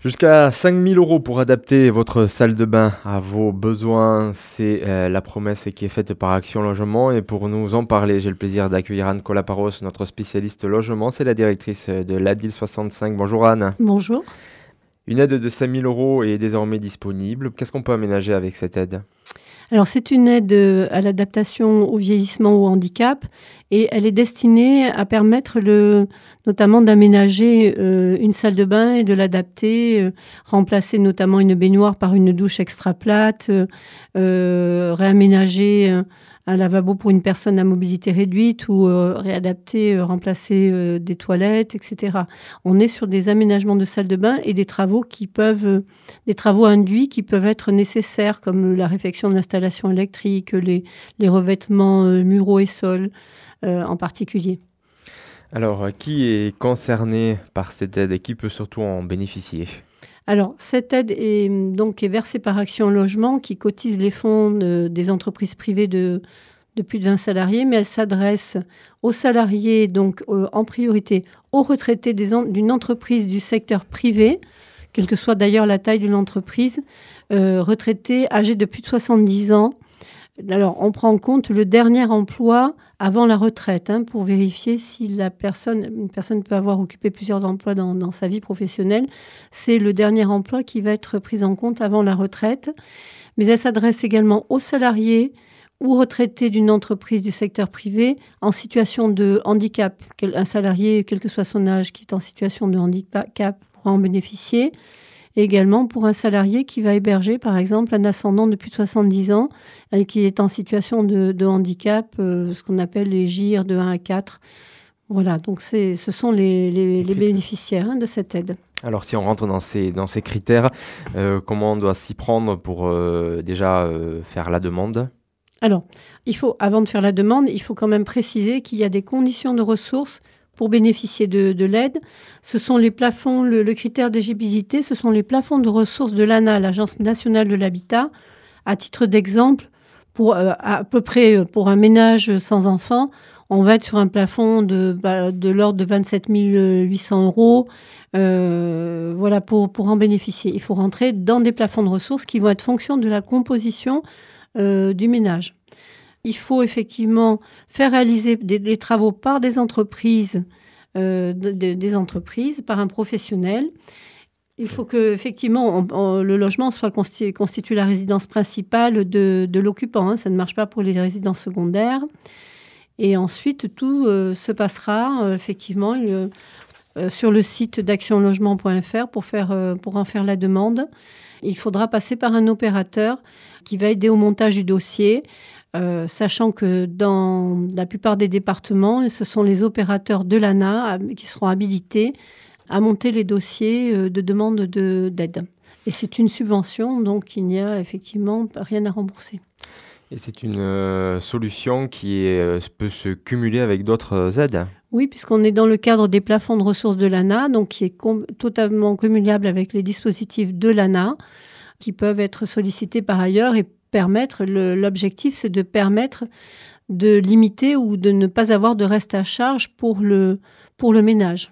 Jusqu'à 5000 euros pour adapter votre salle de bain à vos besoins, c'est euh, la promesse qui est faite par Action Logement. Et pour nous en parler, j'ai le plaisir d'accueillir Anne Colaparos, notre spécialiste logement. C'est la directrice de l'ADIL 65. Bonjour Anne. Bonjour. Une aide de 5000 euros est désormais disponible. Qu'est-ce qu'on peut aménager avec cette aide? Alors c'est une aide euh, à l'adaptation au vieillissement ou au handicap et elle est destinée à permettre le, notamment d'aménager euh, une salle de bain et de l'adapter, euh, remplacer notamment une baignoire par une douche extra plate, réaménager un lavabo pour une personne à mobilité réduite ou euh, réadapter, euh, remplacer euh, des toilettes, etc. On est sur des aménagements de salles de bain et des travaux induits qui peuvent être nécessaires, comme la réfection de l'installation électrique, les, les revêtements muraux et sols en particulier. Alors, qui est concerné par cette aide et qui peut surtout en bénéficier? Alors, cette aide est donc est versée par Action Logement qui cotise les fonds des entreprises privées de, plus de 20 salariés, mais elle s'adresse aux salariés, donc euh, en priorité aux retraités d'une entreprise du secteur privé, quelle que soit d'ailleurs la taille de l'entreprise, euh, retraités âgés de plus de 70 ans. Alors, on prend en compte le dernier emploi avant la retraite hein, pour vérifier si la personne, une personne peut avoir occupé plusieurs emplois dans, sa vie professionnelle. C'est le dernier emploi qui va être pris en compte avant la retraite. Mais elle s'adresse également aux salariés ou retraités d'une entreprise du secteur privé en situation de handicap. Un salarié, quel que soit son âge, qui est en situation de handicap pourra en bénéficier également pour un salarié qui va héberger, par exemple, un ascendant de plus de 70 ans et qui est en situation de, handicap, euh, ce qu'on appelle les GIR de 1 à 4. Voilà, donc ce sont les, bénéficiaires hein, de cette aide. Alors si on rentre dans ces, dans ces critères, euh, comment on doit s'y prendre pour euh, déjà faire la demande? Alors, il faut, avant de faire la demande, il faut quand même préciser qu'il y a des conditions de ressources pour bénéficier de, l'aide. Ce sont les plafonds, le, critère d'éligibilité, ce sont les plafonds de ressources de l'ANA, l'Agence nationale de l'habitat. À titre d'exemple, pour euh, à peu près euh, pour un ménage sans enfant, on va être sur un plafond de, bah, l'ordre de 27 800 euros. Euh, voilà, pour en bénéficier. Il faut rentrer dans des plafonds de ressources qui vont être fonction de la composition du ménage il faut effectivement faire réaliser des, travaux par des entreprises, euh, des entreprises, par un professionnel. Il faut que effectivement le logement soit constitue, la résidence principale de, l'occupant. Hein. Ça ne marche pas pour les résidences secondaires. Et ensuite, tout euh, se passera euh, effectivement sur le site d'actionlogement.fr pour, en faire la demande. Il faudra passer par un opérateur qui va aider au montage du dossier, euh, sachant que dans la plupart des départements, ce sont les opérateurs de l'ANA qui seront habilités à monter les dossiers euh, de demande d'aide. Et c'est une subvention, donc il n'y a effectivement rien à rembourser. Et c'est une euh, solution qui peut se cumuler avec d'autres aides Oui, puisqu'on est dans le cadre des plafonds de ressources de l'ANA, donc qui est totalement cumulable avec les dispositifs de l'ANA, qui peuvent être sollicités par ailleurs et permettre, l'objectif c'est de permettre de limiter ou de ne pas avoir de reste à charge pour le, pour le ménage.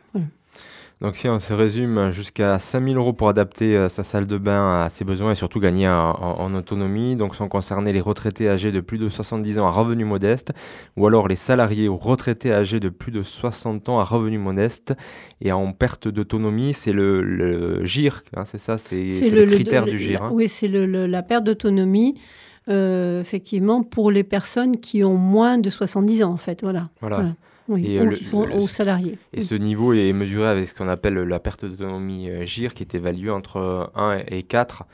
Donc si on se résume jusqu'à 5000 euros pour adapter euh, sa salle de bain à ses besoins et surtout gagner en, autonomie, donc sont concernés les retraités âgés de plus de 70 ans à revenus modestes ou alors les salariés ou retraités âgés de plus de 60 ans à revenus modestes et en perte d'autonomie, c'est le, GIR, hein, c'est ça, c'est le, critère du GIR. Hein. Oui, c'est la perte d'autonomie. Euh, effectivement, pour les personnes qui ont moins de 70 ans, en fait. Voilà. voilà. Oui, ou qui sont aux salariés. Et ce niveau est mesuré avec ce qu'on appelle la perte d'autonomie euh, GIR, qui est évaluée entre 1 et 4.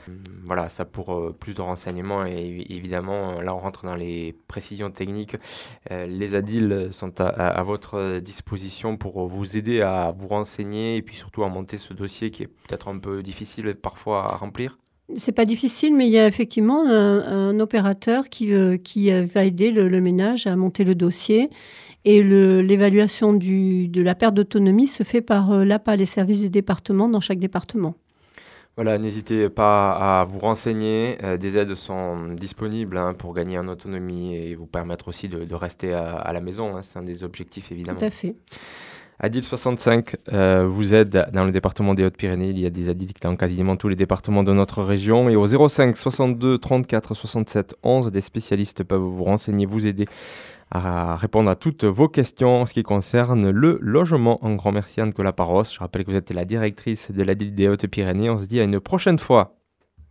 Voilà, ça pour euh, plus de renseignements. Et évidemment, là, on rentre dans les précisions techniques. Euh, les ADIL sont à, votre disposition pour vous aider à vous renseigner et puis surtout à monter ce dossier qui est peut-être un peu difficile parfois à remplir. C'est pas difficile, mais il y a effectivement un, opérateur qui, qui va aider le, ménage à monter le dossier et l'évaluation de la perte d'autonomie se fait par euh, l'APA, les services du département, dans chaque département. Voilà, n'hésitez pas à vous renseigner. Euh, des aides sont disponibles hein, pour gagner en autonomie et vous permettre aussi de, rester à, la maison. Hein. C'est un des objectifs, évidemment. Tout à fait. Adil 65 euh, vous aide dans le département des Hautes-Pyrénées. Il y a des Adil dans quasiment tous les départements de notre région. Et au 05 62 34 67 11, des spécialistes peuvent vous renseigner, vous aider à répondre à toutes vos questions en ce qui concerne le logement. Un grand merci Anne Colaparos. Je rappelle que vous êtes la directrice de l'Adil des Hautes-Pyrénées. On se dit à une prochaine fois.